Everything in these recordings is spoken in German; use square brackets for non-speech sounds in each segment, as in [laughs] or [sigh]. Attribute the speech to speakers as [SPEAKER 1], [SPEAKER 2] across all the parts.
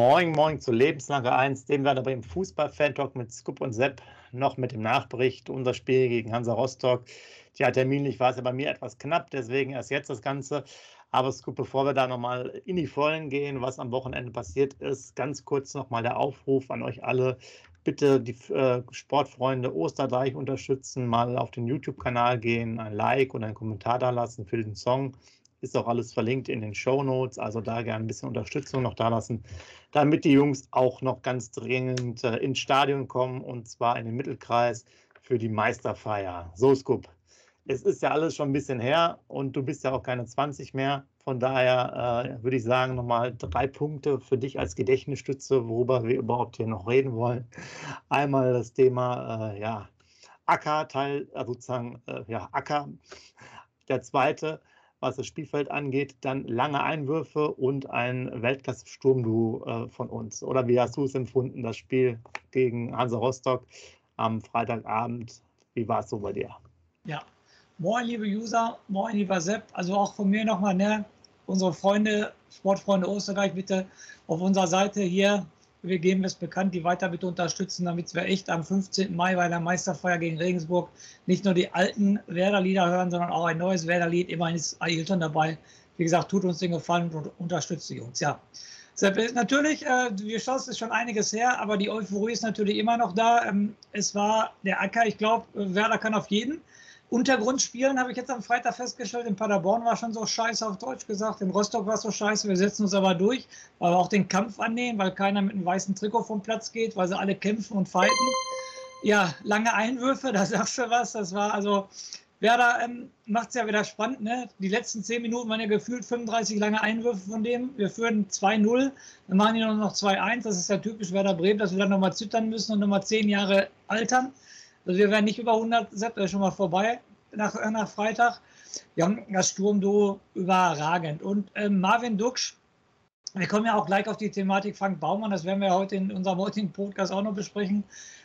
[SPEAKER 1] Moin, moin zu Lebenslange 1, dem wir aber im Fußball-Fan-Talk mit Scoop und Sepp noch mit dem Nachbericht unser Spiel gegen Hansa Rostock. Tja, terminlich war es ja bei mir etwas knapp, deswegen erst jetzt das Ganze. Aber Scoop, bevor wir da nochmal in die Vollen gehen, was am Wochenende passiert ist, ganz kurz nochmal der Aufruf an euch alle. Bitte die äh, Sportfreunde Osterdeich unterstützen, mal auf den YouTube-Kanal gehen, ein Like und einen Kommentar da lassen für den Song. Ist auch alles verlinkt in den Show Notes. Also da gerne ein bisschen Unterstützung noch da lassen, damit die Jungs auch noch ganz dringend äh, ins Stadion kommen und zwar in den Mittelkreis für die Meisterfeier. So, Scoop. Es ist ja alles schon ein bisschen her und du bist ja auch keine 20 mehr. Von daher äh, würde ich sagen, nochmal drei Punkte für dich als Gedächtnisstütze, worüber wir überhaupt hier noch reden wollen. Einmal das Thema, äh, ja, Acker, Teil, äh, sozusagen, äh, ja, Acker. Der zweite, was das Spielfeld angeht, dann lange Einwürfe und ein Weltklasse-Sturmduo äh, von uns. Oder wie hast du es empfunden, das Spiel gegen Hansa Rostock am Freitagabend? Wie war es so bei dir?
[SPEAKER 2] Ja, moin liebe User, moin lieber Sepp. Also auch von mir nochmal, ne, unsere Freunde, Sportfreunde Österreich, bitte auf unserer Seite hier wir geben es bekannt, die weiter bitte unterstützen, damit wir echt am 15. Mai bei der Meisterfeier gegen Regensburg nicht nur die alten Werder-Lieder hören, sondern auch ein neues Werder-Lied. Immerhin ist Ailton dabei. Wie gesagt, tut uns den Gefallen und unterstützt die Jungs. Ja. Natürlich, äh, wir schauen es schon einiges her, aber die Euphorie ist natürlich immer noch da. Ähm, es war der Acker, ich glaube, Werder kann auf jeden. Untergrund spielen, habe ich jetzt am Freitag festgestellt. In Paderborn war schon so scheiße, auf Deutsch gesagt. In Rostock war es so scheiße. Wir setzen uns aber durch, weil wir auch den Kampf annehmen, weil keiner mit einem weißen Trikot vom Platz geht, weil sie alle kämpfen und fighten. Ja, lange Einwürfe, [laughs] da sagst du was. Das war also, Werder ähm, macht es ja wieder spannend. Ne? Die letzten zehn Minuten waren ja gefühlt 35 lange Einwürfe von dem. Wir führen 2-0, dann machen die noch 2-1. Das ist ja typisch Werder Bremen, dass wir dann nochmal zittern müssen und nochmal zehn Jahre altern. Also wir werden nicht über 100, Sepp, das ist schon mal vorbei nach, nach Freitag. Wir haben das Sturmduo überragend. Und äh, Marvin Duksch, wir kommen ja auch gleich auf die Thematik Frank Baumann, das werden wir heute in unserem heutigen Podcast auch noch besprechen.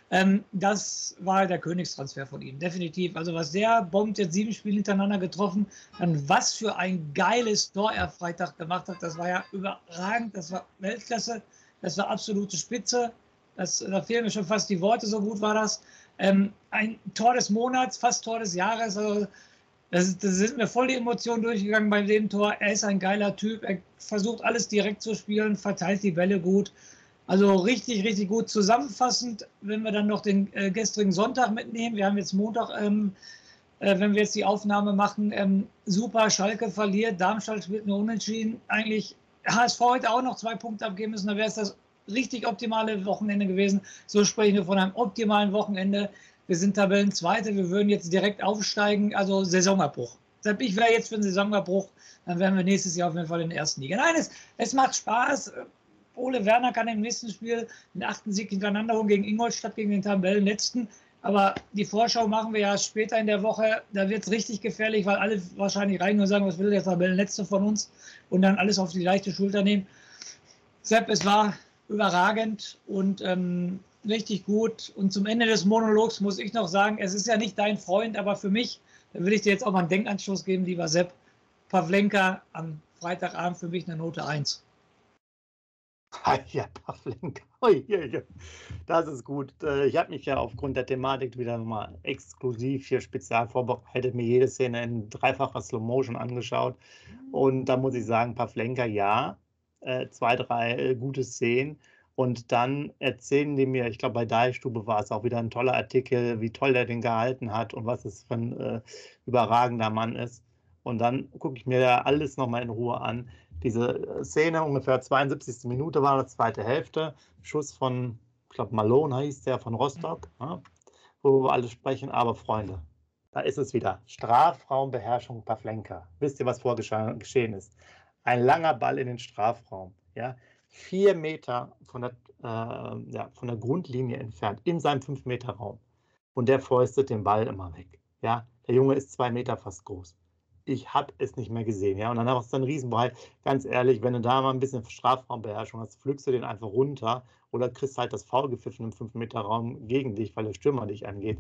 [SPEAKER 2] Ähm, das war der Königstransfer von ihm, definitiv. Also was der bombt, jetzt sieben Spiele hintereinander getroffen, dann was für ein geiles Tor er Freitag gemacht hat, das war ja überragend, das war Weltklasse, das war absolute Spitze. Das, da fehlen mir schon fast die Worte, so gut war das. Ähm, ein Tor des Monats, fast Tor des Jahres. Also, das, das sind mir voll die Emotionen durchgegangen bei dem Tor. Er ist ein geiler Typ. Er versucht alles direkt zu spielen, verteilt die Bälle gut. Also richtig, richtig gut. Zusammenfassend, wenn wir dann noch den äh, gestrigen Sonntag mitnehmen, wir haben jetzt Montag, ähm, äh, wenn wir jetzt die Aufnahme machen, ähm, super, Schalke verliert, Darmstadt spielt nur unentschieden. Eigentlich HSV heute auch noch zwei Punkte abgeben müssen, dann wäre es das richtig optimale Wochenende gewesen. So sprechen wir von einem optimalen Wochenende. Wir sind Tabellenzweite, wir würden jetzt direkt aufsteigen, also Saisonabbruch. Ich wäre jetzt für einen Saisonabbruch, dann wären wir nächstes Jahr auf jeden Fall in der ersten Liga. Nein, es, es macht Spaß. Ole Werner kann im nächsten Spiel den achten Sieg hintereinander holen gegen Ingolstadt, gegen den Tabellenletzten. Aber die Vorschau machen wir ja später in der Woche. Da wird es richtig gefährlich, weil alle wahrscheinlich rein und sagen, was will der Tabellenletzte von uns? Und dann alles auf die leichte Schulter nehmen. Sepp, es war überragend und ähm, richtig gut. Und zum Ende des Monologs muss ich noch sagen, es ist ja nicht dein Freund, aber für mich, da will ich dir jetzt auch mal einen Denkanstoß geben, lieber Sepp. Pavlenka am Freitagabend für mich eine Note 1. [laughs]
[SPEAKER 1] Ja, Pavlenka. Das ist gut. Äh, ich habe mich ja aufgrund der Thematik wieder mal exklusiv hier spezial vorbereitet, mir jede Szene in dreifacher Slow Motion angeschaut. Und da muss ich sagen, Pavlenka, ja, äh, zwei, drei äh, gute Szenen. Und dann erzählen die mir, ich glaube, bei Deichstube war es auch wieder ein toller Artikel, wie toll der den gehalten hat und was es für ein äh, überragender Mann ist. Und dann gucke ich mir da alles nochmal in Ruhe an. Diese äh, Szene, ungefähr 72. Minute war das zweite Hälfte. Schuss von, ich glaube, Malone hieß der von Rostock, ja, wo wir alle sprechen. Aber Freunde, da ist es wieder. Strafraumbeherrschung Pavlenka. Wisst ihr, was vorgeschehen ist? Ein langer Ball in den Strafraum, ja, vier Meter von der, äh, ja, von der Grundlinie entfernt, in seinem fünf Meter Raum. Und der fäustet den Ball immer weg. Ja, der Junge ist zwei Meter fast groß. Ich habe es nicht mehr gesehen. Ja, und dann hast du einen Riesenball. Ganz ehrlich, wenn du da mal ein bisschen Strafraumbeherrschung hast, pflückst du den einfach runter oder kriegst halt das Foul gepfiffen im 5-Meter-Raum gegen dich, weil der Stürmer dich angeht.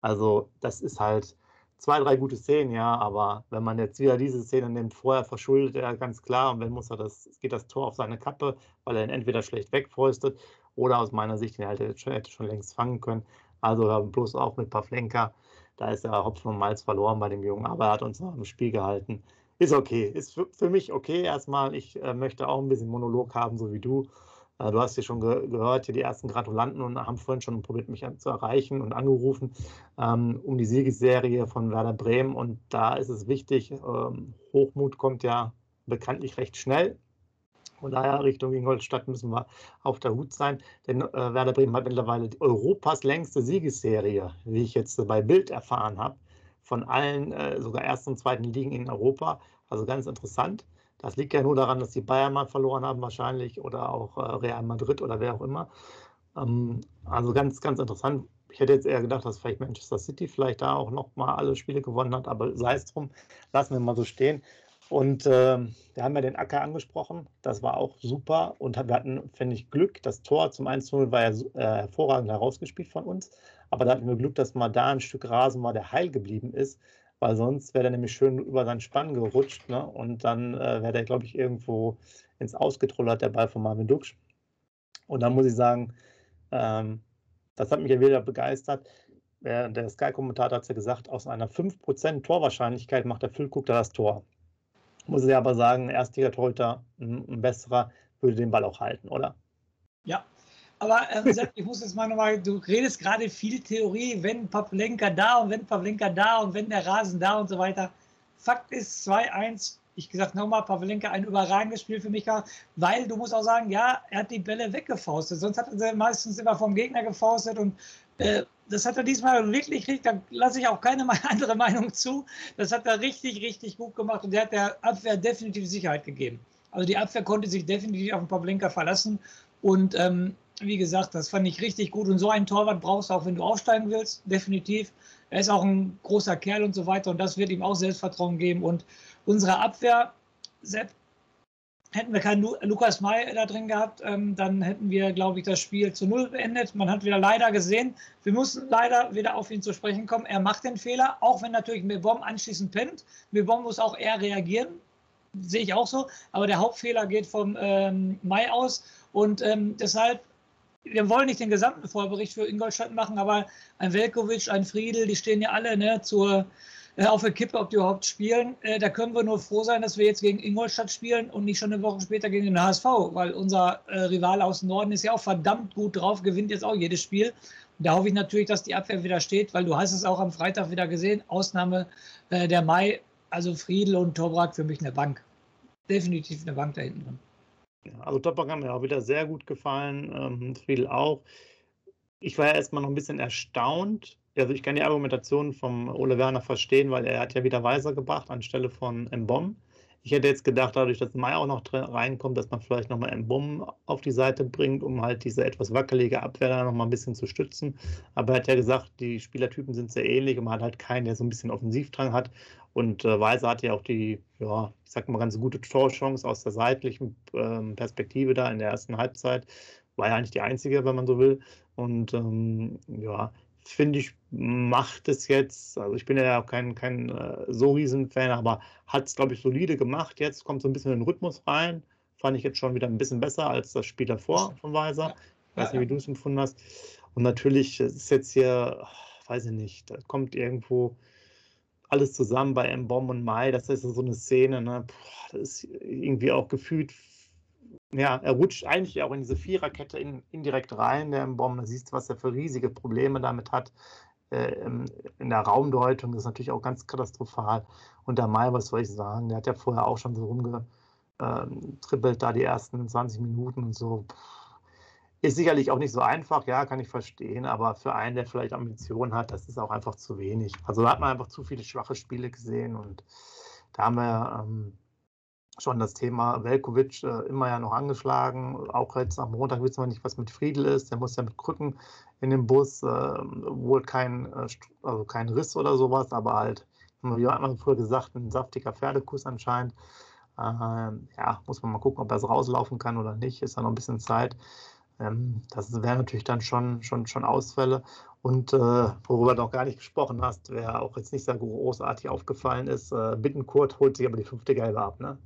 [SPEAKER 1] Also, das ist halt zwei, drei gute Szenen, ja, aber wenn man jetzt wieder diese Szene nimmt, vorher verschuldet er ganz klar und wenn muss er das, geht das Tor auf seine Kappe, weil er ihn entweder schlecht wegfäustet oder aus meiner Sicht ihn halt hätte schon längst fangen können. Also bloß auch mit Pavlenka, da ist er Hopfen und Malz verloren bei dem Jungen, aber er hat uns noch im Spiel gehalten. Ist okay, ist für, für mich okay erstmal. Ich äh, möchte auch ein bisschen Monolog haben, so wie du. Äh, du hast ja schon ge gehört, die ersten Gratulanten und haben vorhin schon probiert, mich zu erreichen und angerufen ähm, um die Siegesserie von Werder Bremen. Und da ist es wichtig, ähm, Hochmut kommt ja bekanntlich recht schnell. Von daher Richtung Ingolstadt müssen wir auf der Hut sein, denn äh, Werder Bremen hat mittlerweile Europas längste Siegesserie, wie ich jetzt bei Bild erfahren habe, von allen äh, sogar ersten und zweiten Ligen in Europa. Also ganz interessant. Das liegt ja nur daran, dass die Bayern mal verloren haben wahrscheinlich oder auch äh, Real Madrid oder wer auch immer. Ähm, also ganz, ganz interessant. Ich hätte jetzt eher gedacht, dass vielleicht Manchester City vielleicht da auch noch mal alle Spiele gewonnen hat, aber sei es drum, lassen wir mal so stehen. Und äh, wir haben ja den Acker angesprochen, das war auch super und wir hatten, finde ich, Glück. Das Tor zum 1-0 war ja äh, hervorragend herausgespielt von uns, aber da hatten wir Glück, dass mal da ein Stück Rasen war, der heil geblieben ist, weil sonst wäre der nämlich schön über seinen Spann gerutscht ne? und dann äh, wäre der, glaube ich, irgendwo ins Ausgetrullert, der Ball von Marvin Duksch. Und da muss ich sagen, ähm, das hat mich ja wieder begeistert. Der, Sky-Kommentator hat ja gesagt, aus einer 5% Torwahrscheinlichkeit macht der Füllkuck da das Tor. Muss ich aber sagen, Erstliga-Torhüter, ein, ein besserer, würde den Ball auch halten, oder?
[SPEAKER 2] Ja, aber äh, Sepp, ich muss jetzt mal nochmal, du redest gerade viel Theorie, wenn Pavlenka da und wenn Pavlenka da und wenn der Rasen da und so weiter. Fakt ist 2-1. Ich gesagt nochmal, Pavlenka ein überragendes Spiel für mich weil du musst auch sagen, ja, er hat die Bälle weggefaustet. Sonst hat er sie meistens immer vom Gegner gefaustet und äh, das hat er diesmal wirklich, richtig, da lasse ich auch keine [laughs] andere Meinung zu. Das hat er richtig, richtig gut gemacht und der hat der Abwehr definitiv Sicherheit gegeben. Also die Abwehr konnte sich definitiv auf den Pavlenka verlassen und ähm, wie gesagt, das fand ich richtig gut. Und so einen Torwart brauchst du auch, wenn du aufsteigen willst, definitiv. Er ist auch ein großer Kerl und so weiter. Und das wird ihm auch Selbstvertrauen geben. Und unsere Abwehr, Sepp, hätten wir keinen Lukas May da drin gehabt, ähm, dann hätten wir, glaube ich, das Spiel zu Null beendet. Man hat wieder leider gesehen, wir mussten leider wieder auf ihn zu sprechen kommen. Er macht den Fehler, auch wenn natürlich Mebom anschließend pennt. Mebom muss auch eher reagieren, sehe ich auch so. Aber der Hauptfehler geht vom ähm, Mai aus. Und ähm, deshalb wir wollen nicht den gesamten Vorbericht für Ingolstadt machen, aber ein Velkovic, ein Friedel, die stehen ja alle ne, zur, äh, auf der Kippe, ob die überhaupt spielen. Äh, da können wir nur froh sein, dass wir jetzt gegen Ingolstadt spielen und nicht schon eine Woche später gegen den HSV, weil unser äh, Rival aus dem Norden ist ja auch verdammt gut drauf, gewinnt jetzt auch jedes Spiel. Und da hoffe ich natürlich, dass die Abwehr wieder steht, weil du hast es auch am Freitag wieder gesehen. Ausnahme äh, der Mai, also Friedel und Tobrak für mich eine Bank. Definitiv eine Bank da hinten drin.
[SPEAKER 1] Also Toprak hat mir auch wieder sehr gut gefallen, ähm, Friedel auch. Ich war ja erstmal noch ein bisschen erstaunt. Also ich kann die Argumentation vom Ole Werner verstehen, weil er hat ja wieder Weiser gebracht anstelle von Mbom. Ich hätte jetzt gedacht, dadurch, dass Mai auch noch reinkommt, dass man vielleicht nochmal Mbom auf die Seite bringt, um halt diese etwas wackelige Abwehr da nochmal ein bisschen zu stützen. Aber er hat ja gesagt, die Spielertypen sind sehr ähnlich und man hat halt keinen, der so ein bisschen Offensivdrang hat. Und äh, Weiser hatte ja auch die, ja, ich sag mal, ganz gute Torchance aus der seitlichen ähm, Perspektive da in der ersten Halbzeit. War ja eigentlich die einzige, wenn man so will. Und ähm, ja, finde ich, macht es jetzt, also ich bin ja auch kein, kein äh, so riesen Fan, aber hat es, glaube ich, solide gemacht. Jetzt kommt so ein bisschen in den Rhythmus rein. Fand ich jetzt schon wieder ein bisschen besser als das Spiel davor von Weiser. Ich weiß nicht, wie du es empfunden hast. Und natürlich ist jetzt hier, weiß ich nicht, da kommt irgendwo alles zusammen bei M. Bomb und Mai, das ist so eine Szene, ne? Puh, das ist irgendwie auch gefühlt, ja, er rutscht eigentlich auch in diese Viererkette in, indirekt rein, der M. Bomb. Man siehst, was er für riesige Probleme damit hat. Äh, in der Raumdeutung das ist natürlich auch ganz katastrophal. Und der Mai, was soll ich sagen, der hat ja vorher auch schon so rumgetribbelt, ähm, da die ersten 20 Minuten und so. Puh ist sicherlich auch nicht so einfach, ja, kann ich verstehen, aber für einen, der vielleicht Ambitionen hat, das ist auch einfach zu wenig. Also da hat man einfach zu viele schwache Spiele gesehen und da haben wir ähm, schon das Thema Velkovic äh, immer ja noch angeschlagen. Auch jetzt am Montag wissen wir nicht, was mit Friedel ist. Der muss ja mit Krücken in den Bus, äh, wohl kein, äh, also kein Riss oder sowas, aber halt, wie hat man früher gesagt, ein saftiger Pferdekuss anscheinend. Ähm, ja, muss man mal gucken, ob er es rauslaufen kann oder nicht. Ist da noch ein bisschen Zeit. Ähm, das wären natürlich dann schon, schon, schon Ausfälle. Und äh, worüber du noch gar nicht gesprochen hast, wer auch jetzt nicht sehr großartig aufgefallen ist, äh, Bittenkurt holt sich aber die fünfte Gelbe ab. Ne?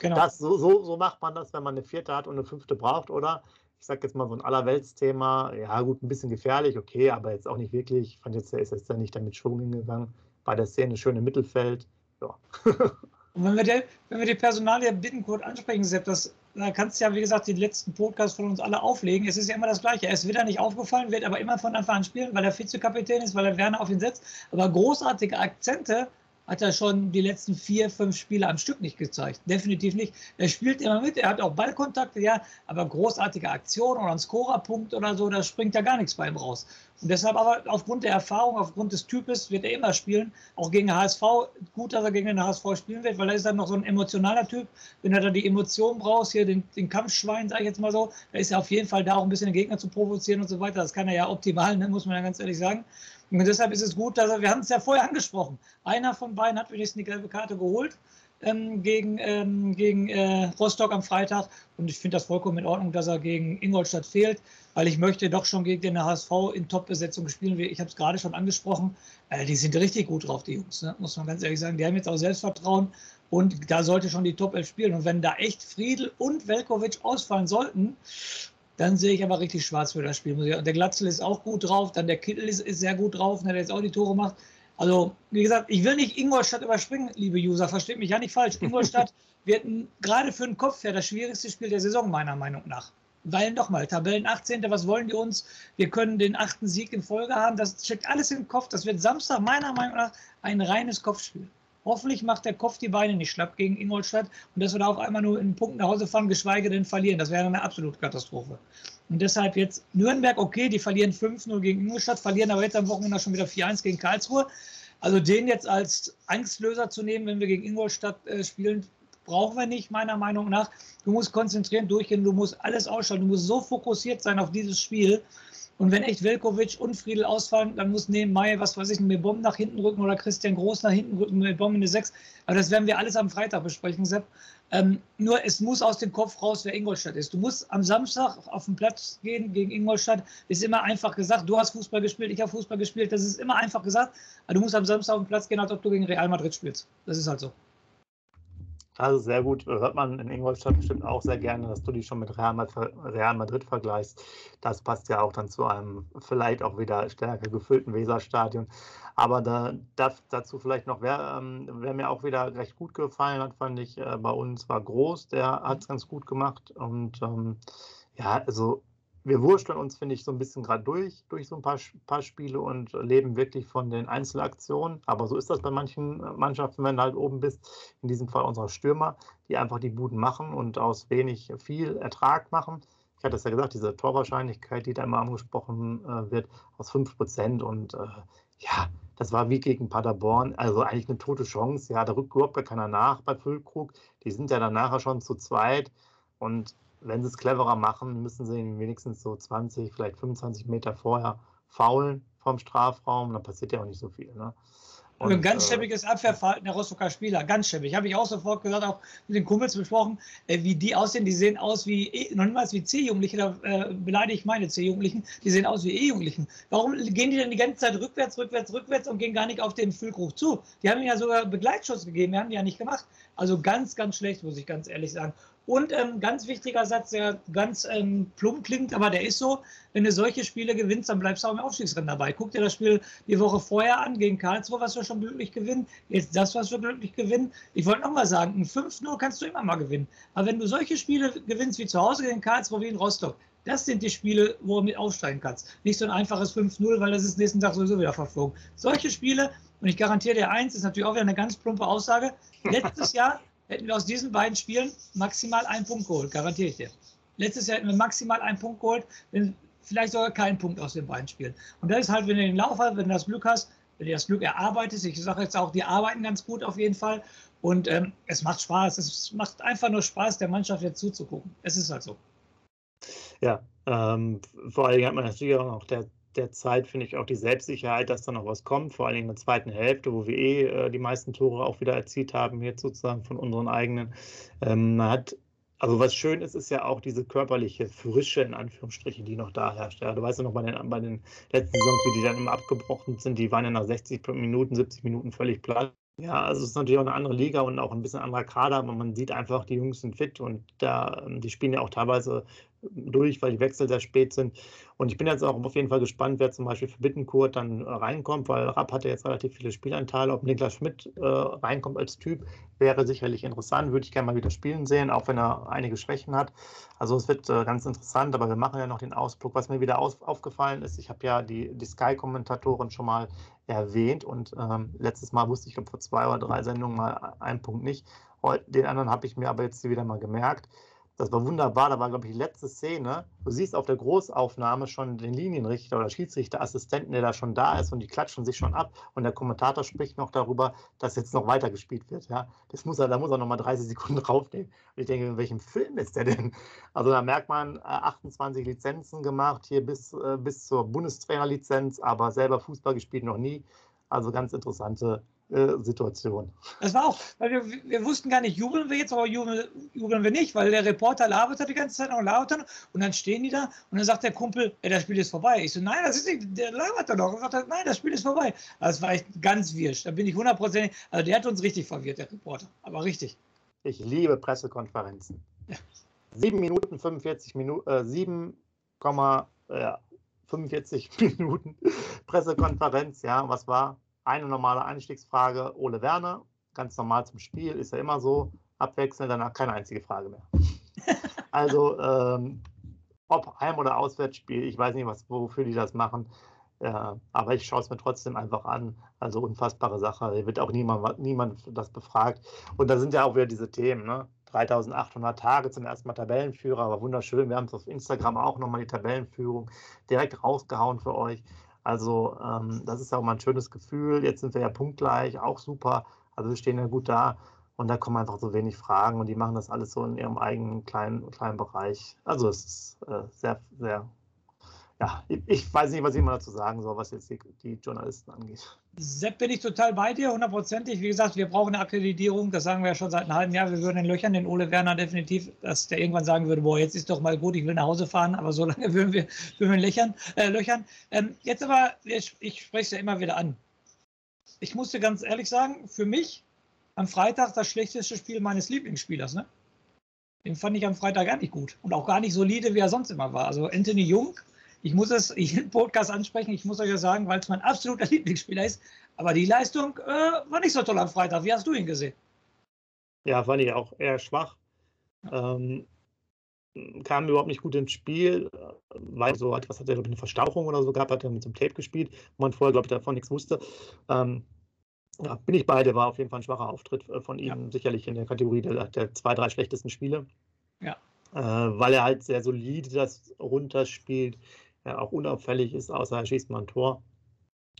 [SPEAKER 1] Genau. Das, so, so, so macht man das, wenn man eine vierte hat und eine fünfte braucht, oder? Ich sage jetzt mal so ein Allerweltsthema, ja gut, ein bisschen gefährlich, okay, aber jetzt auch nicht wirklich. Ich fand jetzt, der ist jetzt ja nicht damit Schwung hingegangen. Bei der Szene schön im Mittelfeld. Ja. [laughs]
[SPEAKER 2] Und wenn wir, die, wenn wir die Personalie Bittenkurt ansprechen, Sepp, das, da kannst du ja, wie gesagt, die letzten Podcasts von uns alle auflegen. Es ist ja immer das Gleiche. Er ist wieder nicht aufgefallen, wird aber immer von Anfang an spielen, weil er Vizekapitän ist, weil er Werner auf ihn setzt. Aber großartige Akzente hat er schon die letzten vier, fünf Spiele am Stück nicht gezeigt. Definitiv nicht. Er spielt immer mit, er hat auch Ballkontakte, ja, aber großartige Aktionen oder ein Scorerpunkt oder so, da springt ja gar nichts bei ihm raus. Und deshalb aber aufgrund der Erfahrung, aufgrund des Types wird er immer spielen. Auch gegen HSV, gut, dass er gegen den HSV spielen wird, weil er ist dann noch so ein emotionaler Typ. Wenn er da die Emotionen braucht, hier den, den Kampfschwein, sage ich jetzt mal so, da ist er auf jeden Fall da, auch ein bisschen den Gegner zu provozieren und so weiter. Das kann er ja optimal, ne, muss man ja ganz ehrlich sagen. Und deshalb ist es gut, dass er, wir haben es ja vorher angesprochen, einer von beiden hat wenigstens die gelbe Karte geholt ähm, gegen, ähm, gegen äh, Rostock am Freitag. Und ich finde das vollkommen in Ordnung, dass er gegen Ingolstadt fehlt, weil ich möchte doch schon gegen den HSV in Top-Besetzung spielen. Ich habe es gerade schon angesprochen. Äh, die sind richtig gut drauf, die Jungs, ne? muss man ganz ehrlich sagen. Die haben jetzt auch Selbstvertrauen und da sollte schon die Top 11 spielen. Und wenn da echt Friedel und Velkovic ausfallen sollten, dann sehe ich aber richtig schwarz für das Spiel. Und der Glatzel ist auch gut drauf, dann der Kittel ist, ist sehr gut drauf, ne, der jetzt auch die Tore macht. Also, wie gesagt, ich will nicht Ingolstadt überspringen, liebe User, versteht mich ja nicht falsch. Ingolstadt [laughs] wird gerade für den Kopf her das schwierigste Spiel der Saison, meiner Meinung nach. Weil nochmal, Tabellen 18. Was wollen die uns? Wir können den achten Sieg in Folge haben. Das steckt alles im Kopf. Das wird Samstag meiner Meinung nach ein reines Kopfspiel. Hoffentlich macht der Kopf die Beine nicht schlapp gegen Ingolstadt und dass wir da auf einmal nur in Punkten nach Hause fahren, geschweige denn verlieren. Das wäre eine absolute Katastrophe. Und deshalb jetzt Nürnberg, okay, die verlieren 5-0 gegen Ingolstadt, verlieren aber jetzt am Wochenende schon wieder 4-1 gegen Karlsruhe. Also den jetzt als Angstlöser zu nehmen, wenn wir gegen Ingolstadt äh, spielen, brauchen wir nicht, meiner Meinung nach. Du musst konzentrieren, durchgehen, du musst alles ausschalten, du musst so fokussiert sein auf dieses Spiel, und wenn echt Velkovic und Friedel ausfallen, dann muss nebenbei, was weiß ich, ein Mebom nach hinten rücken oder Christian Groß nach hinten rücken, Mebom in eine 6. Aber das werden wir alles am Freitag besprechen, Sepp. Ähm, nur es muss aus dem Kopf raus, wer Ingolstadt ist. Du musst am Samstag auf den Platz gehen gegen Ingolstadt. Ist immer einfach gesagt. Du hast Fußball gespielt, ich habe Fußball gespielt. Das ist immer einfach gesagt. Aber du musst am Samstag auf den Platz gehen, als ob du gegen Real Madrid spielst. Das ist halt so.
[SPEAKER 1] Also sehr gut, hört man in Ingolstadt bestimmt auch sehr gerne, dass du die schon mit Real Madrid, vergleichst. Das passt ja auch dann zu einem vielleicht auch wieder stärker gefüllten Weserstadion. Aber da, dazu vielleicht noch, wer, ähm, wer, mir auch wieder recht gut gefallen hat, fand ich äh, bei uns war Groß, der hat es ganz gut gemacht. Und ähm, ja, also wir wursteln uns, finde ich, so ein bisschen gerade durch, durch so ein paar, paar Spiele und leben wirklich von den Einzelaktionen. Aber so ist das bei manchen Mannschaften, wenn du halt oben bist. In diesem Fall unsere Stürmer, die einfach die Buden machen und aus wenig viel Ertrag machen. Ich hatte es ja gesagt, diese Torwahrscheinlichkeit, die da immer angesprochen äh, wird, aus 5%. Und äh, ja, das war wie gegen Paderborn, also eigentlich eine tote Chance. Ja, da rückt überhaupt keiner nach bei Füllkrug. Die sind ja dann nachher schon zu zweit. Und wenn sie es cleverer machen, müssen sie ihn wenigstens so 20, vielleicht 25 Meter vorher faulen vom Strafraum, dann passiert ja auch nicht so viel. Ne?
[SPEAKER 2] Und, ein ganz äh, schäbiges Abwehrverhalten der Rostocker Spieler, ganz schäbig. Habe ich auch sofort gesagt, auch mit den Kumpels besprochen, äh, wie die aussehen. Die sehen aus wie, e, noch niemals wie C-Jugendliche, da äh, beleidige ich meine C-Jugendlichen, die sehen aus wie E-Jugendlichen. Warum gehen die denn die ganze Zeit rückwärts, rückwärts, rückwärts und gehen gar nicht auf den Füllkrug zu? Die haben ihm ja sogar Begleitschutz gegeben, die haben die ja nicht gemacht. Also ganz, ganz schlecht, muss ich ganz ehrlich sagen. Und ähm, ganz wichtiger Satz, der ganz ähm, plump klingt, aber der ist so, wenn du solche Spiele gewinnst, dann bleibst du auch im Aufstiegsrennen dabei. Guck dir das Spiel die Woche vorher an gegen Karlsruhe, was wir schon glücklich gewinnen. Jetzt das, was wir glücklich gewinnen. Ich wollte noch mal sagen, ein 5-0 kannst du immer mal gewinnen. Aber wenn du solche Spiele gewinnst wie zu Hause gegen Karlsruhe, wie in Rostock, das sind die Spiele, wo du mit aufsteigen kannst. Nicht so ein einfaches 5-0, weil das ist nächsten Tag sowieso wieder verflogen. Solche Spiele, und ich garantiere dir eins, ist natürlich auch wieder eine ganz plumpe Aussage. Letztes Jahr hätten wir aus diesen beiden Spielen maximal einen Punkt geholt, garantiere ich dir. Letztes Jahr hätten wir maximal einen Punkt geholt, wenn, vielleicht sogar keinen Punkt aus den beiden Spielen. Und das ist halt, wenn du den Lauf hast, wenn du das Glück hast, wenn du das Glück erarbeitest, ich sage jetzt auch, die arbeiten ganz gut auf jeden Fall. Und ähm, es macht Spaß. Es macht einfach nur Spaß, der Mannschaft jetzt zuzugucken. Es ist halt so.
[SPEAKER 1] Ja, ähm, vor allem hat man natürlich auch noch der der Zeit finde ich auch die Selbstsicherheit, dass da noch was kommt, vor allem in der zweiten Hälfte, wo wir eh äh, die meisten Tore auch wieder erzielt haben, jetzt sozusagen von unseren eigenen. Ähm, man hat Also was schön ist, ist ja auch diese körperliche Frische in Anführungsstrichen, die noch da herrscht. Ja, du weißt ja noch bei den, bei den letzten Saisons, wie die dann immer abgebrochen sind, die waren ja nach 60 Minuten, 70 Minuten völlig platt. Ja, also es ist natürlich auch eine andere Liga und auch ein bisschen anderer Kader, aber man sieht einfach, die Jungs sind fit und da, ähm, die spielen ja auch teilweise durch, weil die Wechsel sehr spät sind. Und ich bin jetzt auch auf jeden Fall gespannt, wer zum Beispiel für Bittenkurt dann äh, reinkommt, weil Rapp hatte jetzt relativ viele Spielanteile. Ob Niklas Schmidt äh, reinkommt als Typ, wäre sicherlich interessant. Würde ich gerne mal wieder spielen sehen, auch wenn er einige Schwächen hat. Also es wird äh, ganz interessant, aber wir machen ja noch den Ausflug. Was mir wieder aus, aufgefallen ist, ich habe ja die, die Sky-Kommentatoren schon mal erwähnt und ähm, letztes Mal wusste ich, glaube vor zwei oder drei Sendungen mal einen Punkt nicht. Den anderen habe ich mir aber jetzt wieder mal gemerkt. Das war wunderbar. Da war, glaube ich, die letzte Szene. Du siehst auf der Großaufnahme schon den Linienrichter oder Schiedsrichterassistenten, der da schon da ist und die klatschen sich schon ab. Und der Kommentator spricht noch darüber, dass jetzt noch weiter gespielt wird. Ja, das muss er, da muss er noch mal 30 Sekunden [laughs] draufnehmen. Und ich denke, in welchem Film ist der denn? Also da merkt man, 28 äh, Lizenzen gemacht, hier bis, äh, bis zur Bundestrainerlizenz, aber selber Fußball gespielt noch nie. Also ganz interessante äh, Situation.
[SPEAKER 2] Das war auch, weil wir, wir, wussten gar nicht, jubeln wir jetzt oder jubeln, jubeln wir nicht, weil der Reporter labert die ganze Zeit noch labert und dann stehen die da und dann sagt der Kumpel, ey, das Spiel ist vorbei. Ich so, nein, das ist nicht, der labert da noch. Und sagt, nein, das Spiel ist vorbei. Also das war echt ganz wirsch. Da bin ich hundertprozentig, also der hat uns richtig verwirrt, der Reporter. Aber richtig.
[SPEAKER 1] Ich liebe Pressekonferenzen. Ja. 7 Minuten 45 Minuten, äh, 7, äh, 45 Minuten Pressekonferenz, ja, was war? Eine normale Einstiegsfrage, Ole Werner, ganz normal zum Spiel, ist ja immer so, abwechselnd, danach keine einzige Frage mehr. [laughs] also, ähm, ob Heim- oder Auswärtsspiel, ich weiß nicht, was, wofür die das machen, äh, aber ich schaue es mir trotzdem einfach an. Also unfassbare Sache. Hier wird auch niemand, niemand das befragt. Und da sind ja auch wieder diese Themen, ne? 3800 Tage zum ersten Mal Tabellenführer, aber wunderschön. Wir haben es auf Instagram auch nochmal die Tabellenführung direkt rausgehauen für euch. Also ähm, das ist ja auch mal ein schönes Gefühl. Jetzt sind wir ja punktgleich, auch super. Also wir stehen ja gut da und da kommen einfach so wenig Fragen und die machen das alles so in ihrem eigenen kleinen, kleinen Bereich. Also es ist äh, sehr, sehr ja, ich weiß nicht, was ich immer dazu sagen soll, was jetzt die, die, Journalisten angeht.
[SPEAKER 2] Sepp, bin ich total bei dir, hundertprozentig. Wie gesagt, wir brauchen eine Akkreditierung, das sagen wir ja schon seit einem halben Jahr. Wir würden den Löchern den Ole Werner definitiv, dass der irgendwann sagen würde, boah, jetzt ist doch mal gut, ich will nach Hause fahren, aber so lange [laughs] würden wir, würden wir löchern, äh, löchern. Ähm, jetzt aber, ich, ich spreche es ja immer wieder an. Ich musste ganz ehrlich sagen, für mich am Freitag das schlechteste Spiel meines Lieblingsspielers. Ne? Den fand ich am Freitag gar nicht gut und auch gar nicht solide, wie er sonst immer war. Also Anthony Jung ich muss es im [laughs] Podcast ansprechen, ich muss euch ja sagen, weil es mein absoluter [laughs] Lieblingsspieler ist. Aber die Leistung äh, war nicht so toll am Freitag. Wie hast du ihn gesehen?
[SPEAKER 1] Ja, fand ich auch eher schwach. Ähm, kam überhaupt nicht gut ins Spiel, weil so hat, was hat er, glaube ich, eine Verstauchung oder so gehabt, hat er mit so einem Tape gespielt, wo man vorher, glaube ich, davon nichts wusste. Ähm, ja, bin ich beide, war auf jeden Fall ein schwacher Auftritt äh, von ihm, ja. sicherlich in der Kategorie der, der zwei, drei schlechtesten Spiele. Ja. Äh, weil er halt sehr solide das runterspielt ja, auch unauffällig ist, außer er schießt mal ein Tor.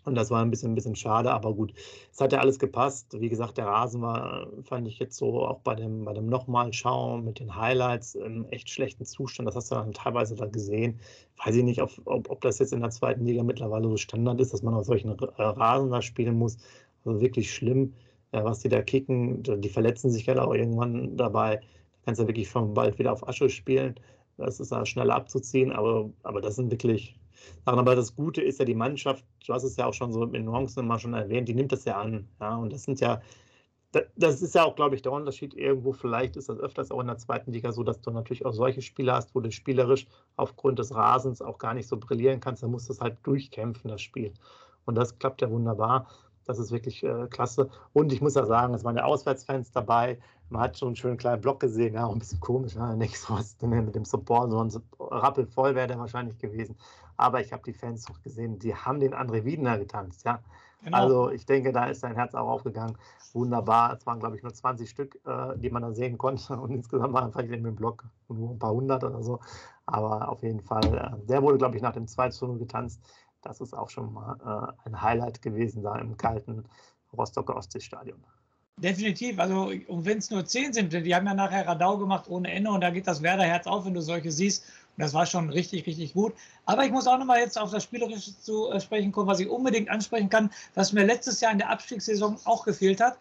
[SPEAKER 1] Und das war ein bisschen, ein bisschen schade, aber gut, es hat ja alles gepasst. Wie gesagt, der Rasen war, fand ich jetzt so auch bei dem, bei dem nochmal Schauen mit den Highlights im echt schlechten Zustand. Das hast du dann teilweise da gesehen. Weiß ich nicht, ob, ob, ob das jetzt in der zweiten Liga mittlerweile so Standard ist, dass man auf solchen äh, Rasen da spielen muss. Also wirklich schlimm, ja, was die da kicken. Die verletzen sich ja auch irgendwann dabei. Da kannst du wirklich schon bald wieder auf Asche spielen. Das ist ja schneller abzuziehen, aber, aber das sind wirklich Sachen. Aber das Gute ist ja die Mannschaft, du hast es ja auch schon so in Nuancen mal schon erwähnt, die nimmt das ja an. Ja, und das sind ja, das ist ja auch, glaube ich, der Unterschied irgendwo. Vielleicht ist das öfters auch in der zweiten Liga so, dass du natürlich auch solche Spieler hast, wo du spielerisch aufgrund des Rasens auch gar nicht so brillieren kannst. Da musst du es halt durchkämpfen, das Spiel. Und das klappt ja wunderbar. Das ist wirklich äh, klasse. Und ich muss ja sagen, es waren ja Auswärtsfans dabei. Man hat schon einen schönen kleinen Block gesehen, ja, ein bisschen komisch, ja, nichts was mit dem Support, so ein rappelvoll wäre der wahrscheinlich gewesen. Aber ich habe die Fans doch gesehen, die haben den André Wiedner getanzt, ja. Genau. Also ich denke, da ist sein Herz auch aufgegangen. Wunderbar. Es waren, glaube ich, nur 20 Stück, äh, die man da sehen konnte. [laughs] Und insgesamt waren vielleicht in dem Block nur ein paar hundert oder so. Aber auf jeden Fall, äh, der wurde, glaube ich, nach dem 2 zu 0 getanzt. Das ist auch schon mal äh, ein Highlight gewesen da im kalten Rostocker Ostseestadion.
[SPEAKER 2] Definitiv, also und wenn es nur zehn sind, die haben ja nachher Radau gemacht ohne Ende und da geht das Werderherz auf, wenn du solche siehst. Und das war schon richtig, richtig gut. Aber ich muss auch nochmal jetzt auf das Spielerische zu äh, sprechen kommen, was ich unbedingt ansprechen kann, was mir letztes Jahr in der Abstiegssaison auch gefehlt hat.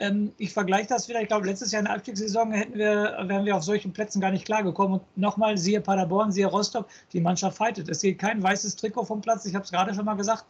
[SPEAKER 2] Ähm, ich vergleiche das wieder. Ich glaube, letztes Jahr in der Abstiegssaison hätten wir, wären wir auf solchen Plätzen gar nicht klargekommen. Und nochmal, siehe Paderborn, siehe Rostock, die Mannschaft fightet. Es geht kein weißes Trikot vom Platz. Ich habe es gerade schon mal gesagt.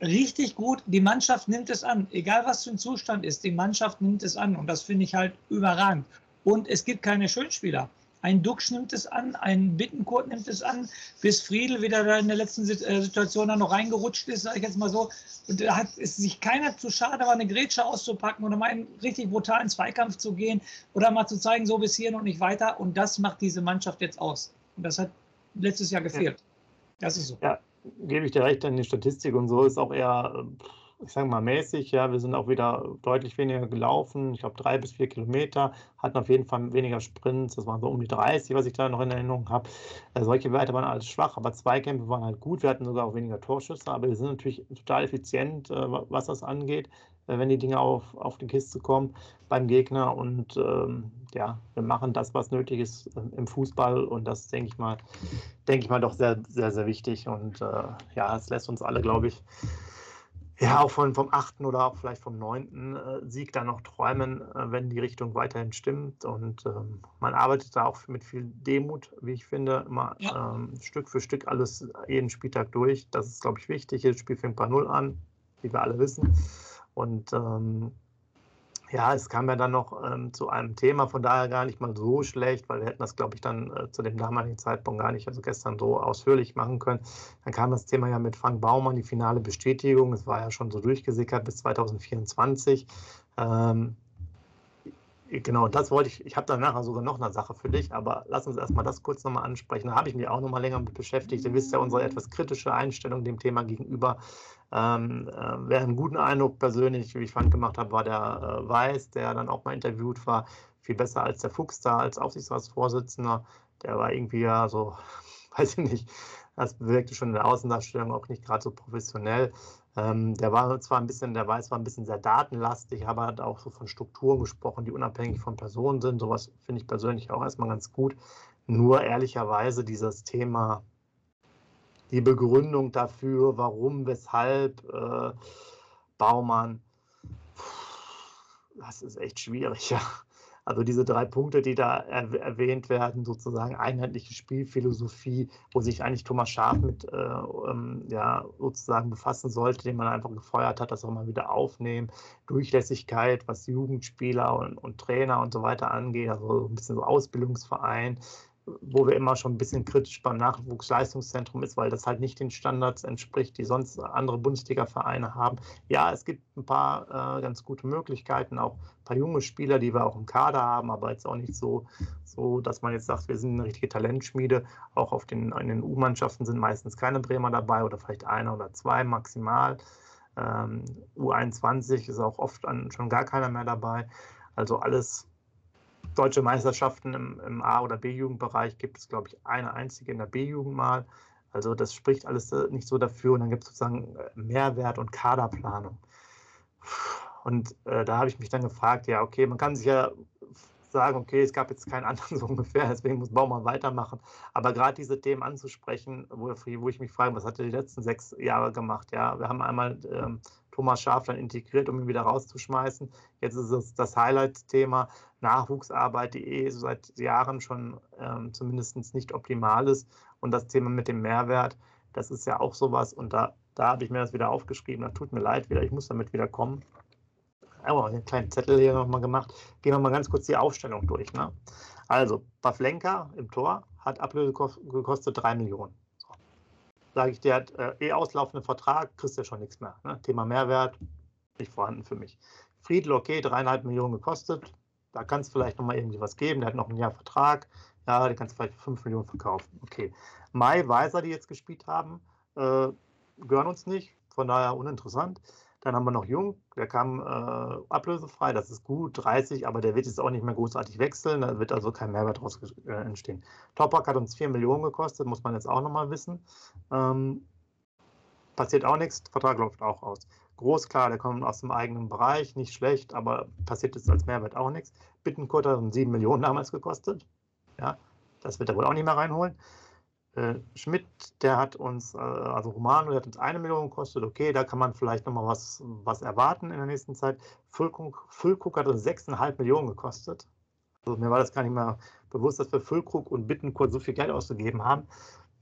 [SPEAKER 2] Richtig gut. Die Mannschaft nimmt es an. Egal was für ein Zustand ist, die Mannschaft nimmt es an. Und das finde ich halt überragend. Und es gibt keine Schönspieler. Ein Duxch nimmt es an, ein Bittenkurt nimmt es an, bis Friedel wieder da in der letzten äh, Situation dann noch reingerutscht ist, sage ich jetzt mal so. Und da hat es sich keiner zu schade, war eine Grätsche auszupacken oder mal einen richtig brutalen Zweikampf zu gehen oder mal zu zeigen, so bis hier und nicht weiter. Und das macht diese Mannschaft jetzt aus. Und das hat letztes Jahr gefehlt. Ja. Das ist so.
[SPEAKER 1] Ja, gebe ich dir recht, denn die Statistik und so ist auch eher. Äh, ich sage mal mäßig, ja, wir sind auch wieder deutlich weniger gelaufen. Ich glaube, drei bis vier Kilometer, hatten auf jeden Fall weniger Sprints. Das waren so um die 30, was ich da noch in Erinnerung habe. Äh, solche Werte waren alles schwach, aber Zweikämpfe waren halt gut. Wir hatten sogar auch weniger Torschüsse, aber wir sind natürlich total effizient, äh, was das angeht, äh, wenn die Dinge auf, auf die Kiste kommen beim Gegner. Und ähm, ja, wir machen das, was nötig ist im Fußball. Und das denke ich mal, denke ich mal doch sehr, sehr, sehr wichtig. Und äh, ja, es lässt uns alle, glaube ich, ja, auch von, vom achten oder auch vielleicht vom neunten äh, Sieg dann noch träumen, äh, wenn die Richtung weiterhin stimmt. Und ähm, man arbeitet da auch mit viel Demut, wie ich finde, immer ja. ähm, Stück für Stück alles jeden Spieltag durch. Das ist, glaube ich, wichtig. Jedes Spiel fängt bei Null an, wie wir alle wissen. Und ähm, ja, es kam ja dann noch ähm, zu einem Thema, von daher gar nicht mal so schlecht, weil wir hätten das, glaube ich, dann äh, zu dem damaligen Zeitpunkt gar nicht, also gestern so ausführlich machen können. Dann kam das Thema ja mit Frank Baumann, die finale Bestätigung. Es war ja schon so durchgesickert bis 2024. Ähm, Genau, das wollte ich. Ich habe dann nachher sogar noch eine Sache für dich, aber lass uns erstmal das kurz nochmal ansprechen. Da habe ich mich auch nochmal länger mit beschäftigt. Ihr wisst ja unsere etwas kritische Einstellung dem Thema gegenüber. Ähm, äh, wer einen guten Eindruck persönlich, wie ich fand, gemacht habe, war der äh, Weiß, der dann auch mal interviewt war. Viel besser als der Fuchs da als Aufsichtsratsvorsitzender. Der war irgendwie ja so, [laughs] weiß ich nicht, das bewirkte schon in der Außendarstellung auch nicht gerade so professionell. Ähm, der war zwar ein bisschen, der war ein bisschen sehr datenlastig, aber hat auch so von Strukturen gesprochen, die unabhängig von Personen sind. Sowas finde ich persönlich auch erstmal ganz gut. Nur ehrlicherweise dieses Thema, die Begründung dafür, warum, weshalb äh, Baumann, das ist echt schwierig, [laughs] ja. Also diese drei Punkte, die da erwähnt werden, sozusagen einheitliche Spielphilosophie, wo sich eigentlich Thomas Schaf mit äh, ähm, ja, sozusagen befassen sollte, den man einfach gefeuert hat, das auch mal wieder aufnehmen. Durchlässigkeit, was Jugendspieler und, und Trainer und so weiter angeht, also ein bisschen so Ausbildungsverein, wo wir immer schon ein bisschen kritisch beim Nachwuchsleistungszentrum ist, weil das halt nicht den Standards entspricht, die sonst andere Bundesliga-Vereine haben. Ja, es gibt ein paar äh, ganz gute Möglichkeiten, auch ein paar junge Spieler, die wir auch im Kader haben, aber jetzt auch nicht so, so dass man jetzt sagt, wir sind eine richtige Talentschmiede. Auch auf den, in den U-Mannschaften sind meistens keine Bremer dabei oder vielleicht einer oder zwei maximal. Ähm, U21 ist auch oft an, schon gar keiner mehr dabei. Also alles deutsche Meisterschaften im, im A- oder B-Jugendbereich gibt es, glaube ich, eine einzige in der B-Jugend mal. Also das spricht alles äh, nicht so dafür. Und dann gibt es sozusagen äh, Mehrwert und Kaderplanung. Und äh, da habe ich mich dann gefragt, ja, okay, man kann sich ja sagen, okay, es gab jetzt keinen anderen [laughs] so ungefähr, deswegen muss Baumann weitermachen. Aber gerade diese Themen anzusprechen, wo, wo, ich mich frage, was hat er die letzten sechs Jahre gemacht? Ja, wir haben einmal ähm, Thomas Schaf dann integriert, um ihn wieder rauszuschmeißen. Jetzt ist es das Highlight-Thema Nachwuchsarbeit, die eh seit Jahren schon ähm, zumindest nicht optimal ist. Und das Thema mit dem Mehrwert, das ist ja auch sowas. Und da, da habe ich mir das wieder aufgeschrieben. Das tut mir leid wieder, ich muss damit wieder kommen. Aber einen kleinen Zettel hier nochmal gemacht. Gehen wir mal ganz kurz die Aufstellung durch. Ne? Also, Pavlenka im Tor hat Ablöse gekostet 3 Millionen sage ich, der hat äh, eh auslaufenden Vertrag, kriegst ja schon nichts mehr. Ne? Thema Mehrwert, nicht vorhanden für mich. Friedel, okay, dreieinhalb Millionen gekostet. Da kann es vielleicht nochmal irgendwie was geben. Der hat noch ein Jahr Vertrag. Ja, den kannst du vielleicht für 5 Millionen verkaufen. Okay. Mai, Weiser, die jetzt gespielt haben, äh, gehören uns nicht. Von daher uninteressant. Dann haben wir noch Jung, der kam äh, ablösefrei, das ist gut, 30, aber der wird jetzt auch nicht mehr großartig wechseln, da wird also kein Mehrwert daraus äh, entstehen. Topak hat uns 4 Millionen gekostet, muss man jetzt auch nochmal wissen. Ähm, passiert auch nichts, Vertrag läuft auch aus. Groß, klar, der kommt aus dem eigenen Bereich, nicht schlecht, aber passiert jetzt als Mehrwert auch nichts. Bittenkurt hat uns 7 Millionen [laughs] damals gekostet. Ja, das wird er wohl auch nicht mehr reinholen. Äh, Schmidt, der hat uns, äh, also Romano, der hat uns eine Million gekostet. Okay, da kann man vielleicht nochmal was, was erwarten in der nächsten Zeit. Füllkrug, Füllkrug hat uns 6,5 Millionen gekostet. Also mir war das gar nicht mehr bewusst, dass wir Füllkrug und Bittenkurt so viel Geld ausgegeben haben.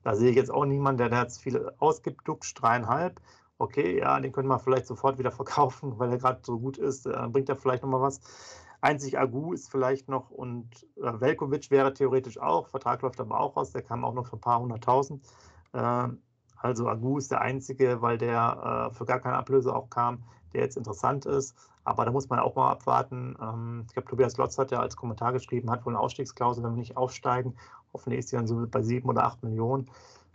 [SPEAKER 1] Da sehe ich jetzt auch niemanden, der da jetzt viel ausgibt. Dux dreieinhalb. Okay, ja, den können wir vielleicht sofort wieder verkaufen, weil er gerade so gut ist. Dann bringt er vielleicht nochmal was. Einzig Agu ist vielleicht noch und äh, Velkovic wäre theoretisch auch. Vertrag läuft aber auch aus. Der kam auch noch für ein paar hunderttausend. Äh, also Agu ist der einzige, weil der äh, für gar keine Ablöse auch kam, der jetzt interessant ist. Aber da muss man auch mal abwarten. Ähm, ich glaube, Tobias Lotz hat ja als Kommentar geschrieben, hat wohl eine Ausstiegsklausel, wenn wir nicht aufsteigen. Hoffentlich ist sie dann so bei sieben oder acht Millionen.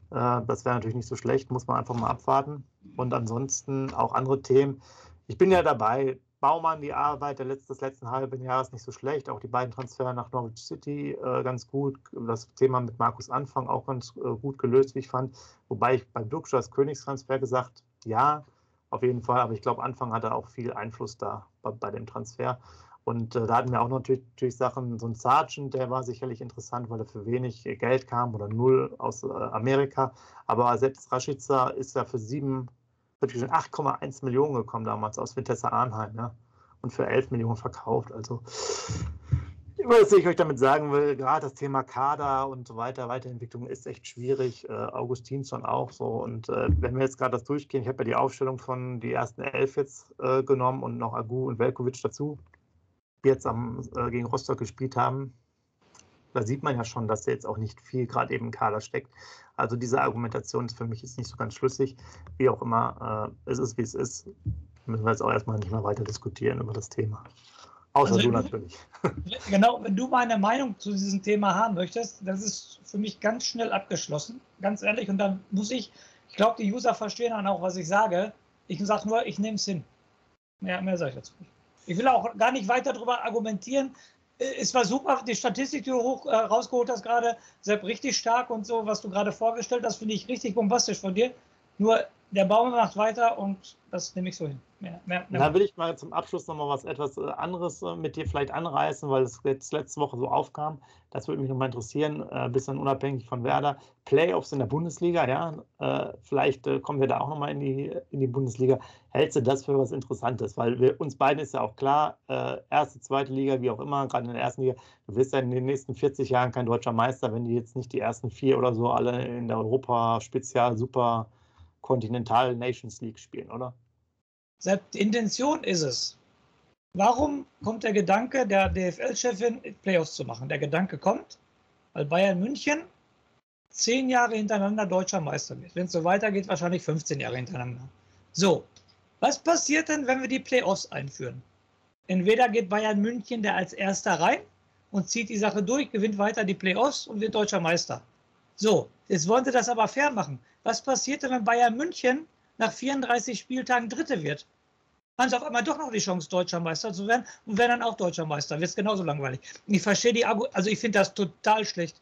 [SPEAKER 1] Äh, das wäre natürlich nicht so schlecht, muss man einfach mal abwarten. Und ansonsten auch andere Themen. Ich bin ja dabei. Baumann, die Arbeit der letzten, des letzten halben Jahres nicht so schlecht. Auch die beiden Transfer nach Norwich City äh, ganz gut. Das Thema mit Markus Anfang auch ganz äh, gut gelöst, wie ich fand. Wobei ich beim Duxch als Königstransfer gesagt, ja, auf jeden Fall. Aber ich glaube, Anfang hatte auch viel Einfluss da bei, bei dem Transfer. Und äh, da hatten wir auch natürlich, natürlich, Sachen, so ein Sergeant, der war sicherlich interessant, weil er für wenig Geld kam oder null aus äh, Amerika. Aber selbst Rashica ist ja für sieben, 8,1 Millionen gekommen damals aus Vitesse Arnheim, ja. Und für 11 Millionen verkauft. Also was ich euch damit sagen will, gerade das Thema Kader und so weiter, Weiterentwicklung ist echt schwierig. Äh, Augustinsson auch so. Und äh, wenn wir jetzt gerade das durchgehen, ich habe ja die Aufstellung von die ersten elf jetzt äh, genommen und noch Agu und Velkovic dazu, die jetzt am, äh, gegen Rostock gespielt haben. Da sieht man ja schon, dass da jetzt auch nicht viel gerade eben im Kader steckt. Also diese Argumentation ist für mich jetzt nicht so ganz schlüssig. Wie auch immer, äh, es ist, wie es ist. Müssen wir jetzt auch erstmal nicht mehr weiter diskutieren über das Thema. Außer also, du natürlich. [laughs]
[SPEAKER 2] Genau, wenn du meine Meinung zu diesem Thema haben möchtest, das ist für mich ganz schnell abgeschlossen, ganz ehrlich. Und dann muss ich, ich glaube, die User verstehen dann auch, was ich sage. Ich sage nur, ich nehme es hin. Mehr, mehr sage ich dazu nicht. Ich will auch gar nicht weiter darüber argumentieren. Es war super, die Statistik, die du hoch, äh, rausgeholt hast gerade, Sepp, richtig stark und so, was du gerade vorgestellt hast, finde ich richtig bombastisch von dir. Nur der Baum macht weiter und das nehme ich so hin.
[SPEAKER 1] Mehr, mehr, mehr. Dann will ich mal zum Abschluss nochmal was etwas äh, anderes äh, mit dir vielleicht anreißen, weil es jetzt letzte Woche so aufkam. Das würde mich nochmal interessieren, ein äh, bisschen unabhängig von Werder. Playoffs in der Bundesliga, ja, vielleicht kommen wir da auch nochmal in die, in die Bundesliga. Hältst du das für was Interessantes? Weil wir, uns beiden ist ja auch klar, erste, zweite Liga, wie auch immer, gerade in der ersten Liga, du wirst ja in den nächsten 40 Jahren kein deutscher Meister, wenn die jetzt nicht die ersten vier oder so alle in der Europa-Spezial-Super- Continental Nations League spielen, oder?
[SPEAKER 2] Die Intention ist es. Warum kommt der Gedanke der DFL-Chefin, Playoffs zu machen? Der Gedanke kommt, weil Bayern München zehn Jahre hintereinander deutscher Meister wird. Wenn es so weitergeht, wahrscheinlich 15 Jahre hintereinander. So, was passiert denn, wenn wir die Playoffs einführen? Entweder geht Bayern München der als erster rein und zieht die Sache durch, gewinnt weiter die Playoffs und wird deutscher Meister. So, jetzt wollen sie das aber fair machen. Was passiert denn, wenn Bayern München nach 34 Spieltagen Dritte wird? Haben sie auf einmal doch noch die Chance, deutscher Meister zu werden und werden dann auch deutscher Meister. Wird es genauso langweilig. Ich verstehe die Argu also ich finde das total schlecht.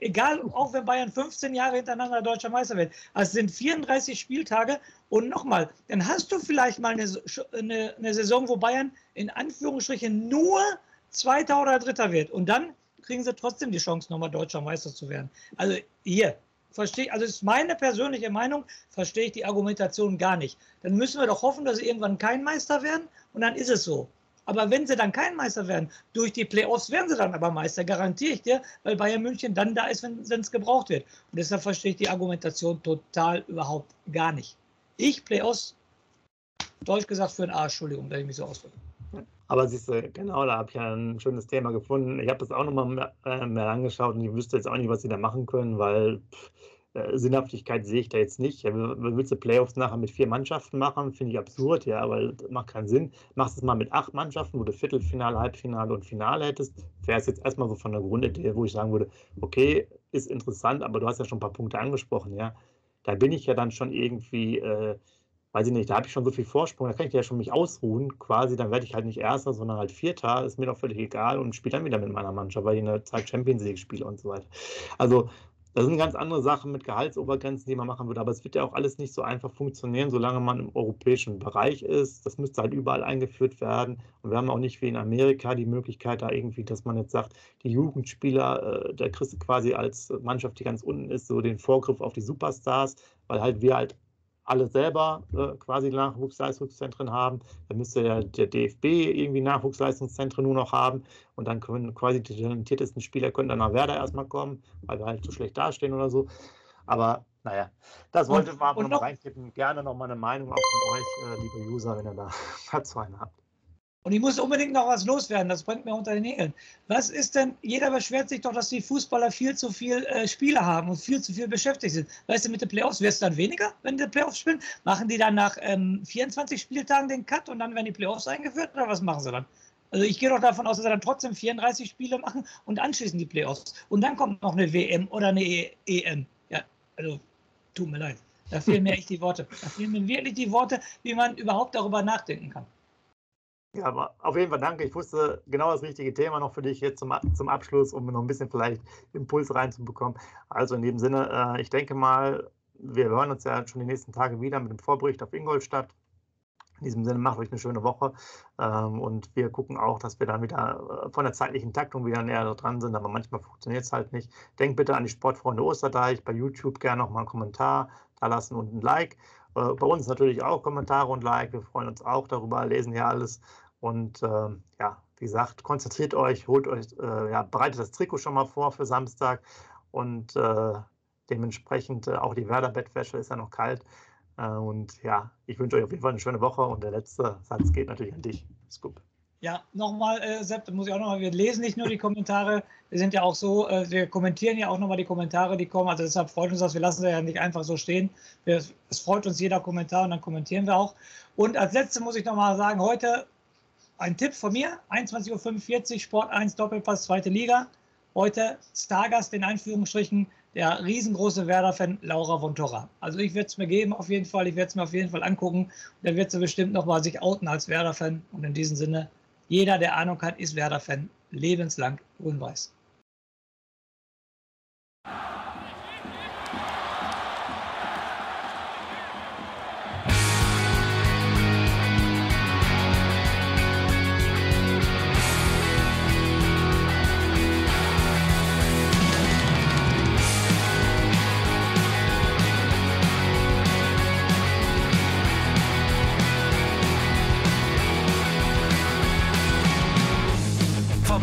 [SPEAKER 2] Egal, auch wenn Bayern 15 Jahre hintereinander deutscher Meister wird. Also es sind 34 Spieltage und nochmal, dann hast du vielleicht mal eine, eine, eine Saison, wo Bayern in Anführungsstrichen nur Zweiter oder Dritter wird. Und dann kriegen sie trotzdem die Chance, nochmal deutscher Meister zu werden. Also hier, verstehe, also ist meine persönliche Meinung, verstehe ich die Argumentation gar nicht. Dann müssen wir doch hoffen, dass sie irgendwann kein Meister werden und dann ist es so. Aber wenn sie dann kein Meister werden, durch die Playoffs werden sie dann aber Meister, garantiere ich dir, weil Bayern München dann da ist, wenn es gebraucht wird. Und deshalb verstehe ich die Argumentation total überhaupt gar nicht. Ich Playoffs, deutsch gesagt, für einen Arsch, Entschuldigung, dass ich mich so ausdrücke.
[SPEAKER 1] Aber siehst du, genau, da habe ich ja ein schönes Thema gefunden. Ich habe das auch nochmal mehr, äh, mehr angeschaut und ich wüsste jetzt auch nicht, was sie da machen können, weil pff, äh, Sinnhaftigkeit sehe ich da jetzt nicht. Willst du Playoffs nachher mit vier Mannschaften machen? Finde ich absurd, ja, weil das macht keinen Sinn. Machst es mal mit acht Mannschaften, wo du Viertelfinale, Halbfinale und Finale hättest. Wäre es jetzt erstmal so von der Grundidee, wo ich sagen würde, okay, ist interessant, aber du hast ja schon ein paar Punkte angesprochen, ja. Da bin ich ja dann schon irgendwie. Äh, weiß ich nicht, da habe ich schon so viel Vorsprung, da kann ich ja schon mich ausruhen quasi, dann werde ich halt nicht Erster, sondern halt Vierter, ist mir doch völlig egal und spiele dann wieder mit meiner Mannschaft, weil ich in der Zeit Champions League spiele und so weiter. Also Das sind ganz andere Sachen mit Gehaltsobergrenzen, die man machen würde. Aber es wird ja auch alles nicht so einfach funktionieren, solange man im europäischen Bereich ist. Das müsste halt überall eingeführt werden. Und wir haben auch nicht wie in Amerika die Möglichkeit, da irgendwie, dass man jetzt sagt, die Jugendspieler, äh, da kriegst du quasi als Mannschaft, die ganz unten ist, so den Vorgriff auf die Superstars, weil halt wir halt alle selber äh, quasi Nachwuchsleistungszentren haben. Dann müsste der, der, DFB irgendwie Nachwuchsleistungszentren nur noch haben und dann können quasi die talentiertesten Spieler können dann nach Werder erstmal kommen, weil wir halt so schlecht dastehen oder so. Aber naja, das wollte ich mal noch reinkippen. Gerne noch mal eine Meinung auch von euch, äh, liebe User, wenn ihr da [laughs] dazu eine habt.
[SPEAKER 2] Und ich muss unbedingt noch was loswerden, das brennt mir unter den Nägeln. Was ist denn, jeder beschwert sich doch, dass die Fußballer viel zu viel äh, Spiele haben und viel zu viel beschäftigt sind. Weißt du, mit den Playoffs wirst du dann weniger, wenn die Playoffs spielen? Machen die dann nach ähm, 24 Spieltagen den Cut und dann werden die Playoffs eingeführt oder was machen sie dann? Also ich gehe doch davon aus, dass sie dann trotzdem 34 Spiele machen und anschließend die Playoffs. Und dann kommt noch eine WM oder eine e EM. Ja, also tut mir leid. Da fehlen mir echt die Worte. Da fehlen mir wirklich die Worte, wie man überhaupt darüber nachdenken kann.
[SPEAKER 1] Ja, aber auf jeden Fall danke. Ich wusste genau das richtige Thema noch für dich jetzt zum, zum Abschluss, um noch ein bisschen vielleicht Impuls reinzubekommen. Also in dem Sinne, äh, ich denke mal, wir hören uns ja schon die nächsten Tage wieder mit dem Vorbericht auf Ingolstadt. In diesem Sinne, macht euch eine schöne Woche. Ähm, und wir gucken auch, dass wir dann wieder äh, von der zeitlichen Taktung wieder näher dran sind. Aber manchmal funktioniert es halt nicht. Denkt bitte an die Sportfreunde Osterdeich. Bei YouTube gerne noch mal einen Kommentar da lassen und ein Like. Äh, bei uns natürlich auch Kommentare und Like. Wir freuen uns auch darüber, lesen ja alles. Und äh, ja, wie gesagt, konzentriert euch, holt euch, äh, ja, bereitet das Trikot schon mal vor für Samstag und äh, dementsprechend äh, auch die Werder-Bettwäsche ist ja noch kalt. Äh, und ja, ich wünsche euch auf jeden Fall eine schöne Woche und der letzte Satz geht natürlich an dich, Scoop.
[SPEAKER 2] Ja, nochmal, äh, Sepp, muss ich auch nochmal, wir lesen nicht nur die Kommentare, wir sind ja auch so, äh, wir kommentieren ja auch nochmal die Kommentare, die kommen, also deshalb freut uns das, wir lassen sie ja nicht einfach so stehen. Wir, es freut uns jeder Kommentar und dann kommentieren wir auch. Und als letzte muss ich nochmal sagen, heute ein Tipp von mir, 21.45 Uhr, Sport 1 Doppelpass, zweite Liga. Heute Stargast in Einführungsstrichen, der riesengroße Werder-Fan Laura von Torra. Also ich werde es mir geben auf jeden Fall, ich werde es mir auf jeden Fall angucken. Und dann wird sie bestimmt nochmal sich outen als Werder-Fan. Und in diesem Sinne, jeder, der Ahnung hat, ist Werder-Fan. Lebenslang grün-weiß.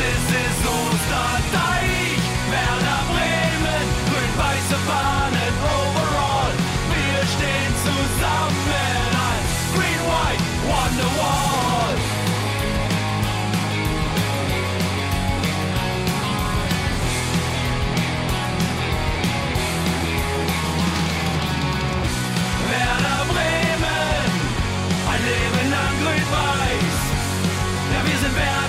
[SPEAKER 3] es ist Osterdeich. Werder Bremen, grün-weiße Fahnen, overall. Wir stehen zusammen als Green White Wonderwall. Werder Bremen, ein Leben lang grün-weiß. Ja, wir sind Werder.